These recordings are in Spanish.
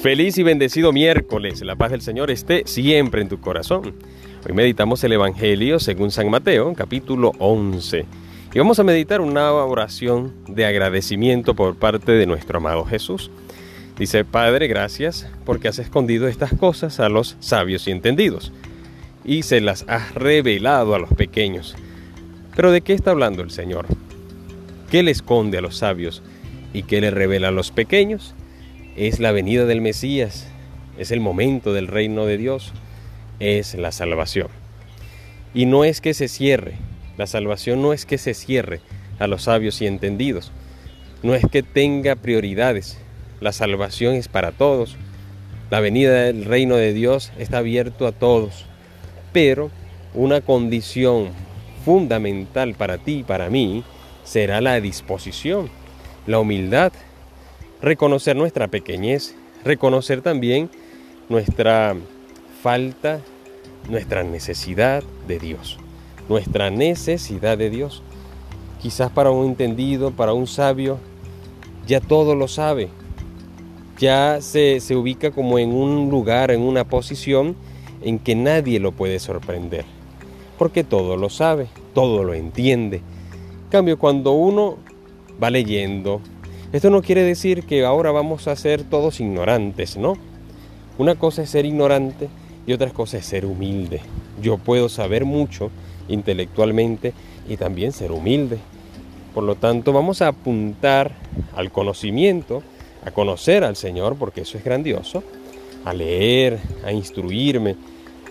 Feliz y bendecido miércoles. La paz del Señor esté siempre en tu corazón. Hoy meditamos el Evangelio según San Mateo, capítulo 11. Y vamos a meditar una oración de agradecimiento por parte de nuestro amado Jesús. Dice, Padre, gracias porque has escondido estas cosas a los sabios y entendidos y se las has revelado a los pequeños. Pero ¿de qué está hablando el Señor? ¿Qué le esconde a los sabios y qué le revela a los pequeños? Es la venida del Mesías, es el momento del reino de Dios, es la salvación. Y no es que se cierre, la salvación no es que se cierre a los sabios y entendidos, no es que tenga prioridades, la salvación es para todos, la venida del reino de Dios está abierto a todos, pero una condición fundamental para ti y para mí será la disposición, la humildad reconocer nuestra pequeñez, reconocer también nuestra falta, nuestra necesidad de Dios, nuestra necesidad de Dios. Quizás para un entendido, para un sabio, ya todo lo sabe, ya se, se ubica como en un lugar, en una posición en que nadie lo puede sorprender, porque todo lo sabe, todo lo entiende. En cambio, cuando uno va leyendo, esto no quiere decir que ahora vamos a ser todos ignorantes, ¿no? Una cosa es ser ignorante y otra cosa es ser humilde. Yo puedo saber mucho intelectualmente y también ser humilde. Por lo tanto, vamos a apuntar al conocimiento, a conocer al Señor, porque eso es grandioso, a leer, a instruirme,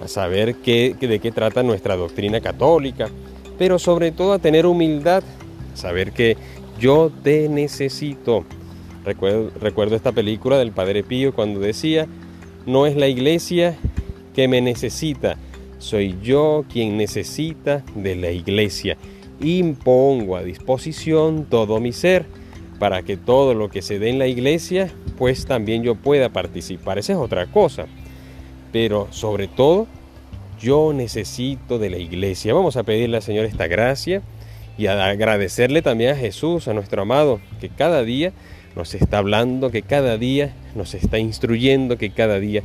a saber qué, de qué trata nuestra doctrina católica, pero sobre todo a tener humildad, saber que yo te necesito. Recuerdo, esta película del Padre Pío cuando decía, no es la iglesia que me necesita, soy yo quien necesita de la iglesia. Impongo a disposición todo mi ser para que todo lo que se dé en la iglesia, pues también yo pueda participar. Esa es otra cosa. Pero sobre todo, yo necesito de la iglesia. Vamos a pedirle al Señor esta gracia y agradecerle también a Jesús, a nuestro amado, que cada día nos está hablando, que cada día nos está instruyendo, que cada día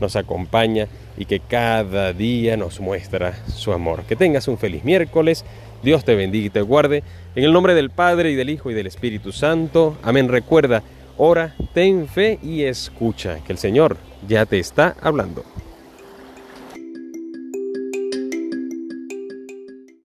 nos acompaña y que cada día nos muestra su amor. Que tengas un feliz miércoles, Dios te bendiga y te guarde, en el nombre del Padre y del Hijo y del Espíritu Santo. Amén. Recuerda, ora, ten fe y escucha, que el Señor ya te está hablando.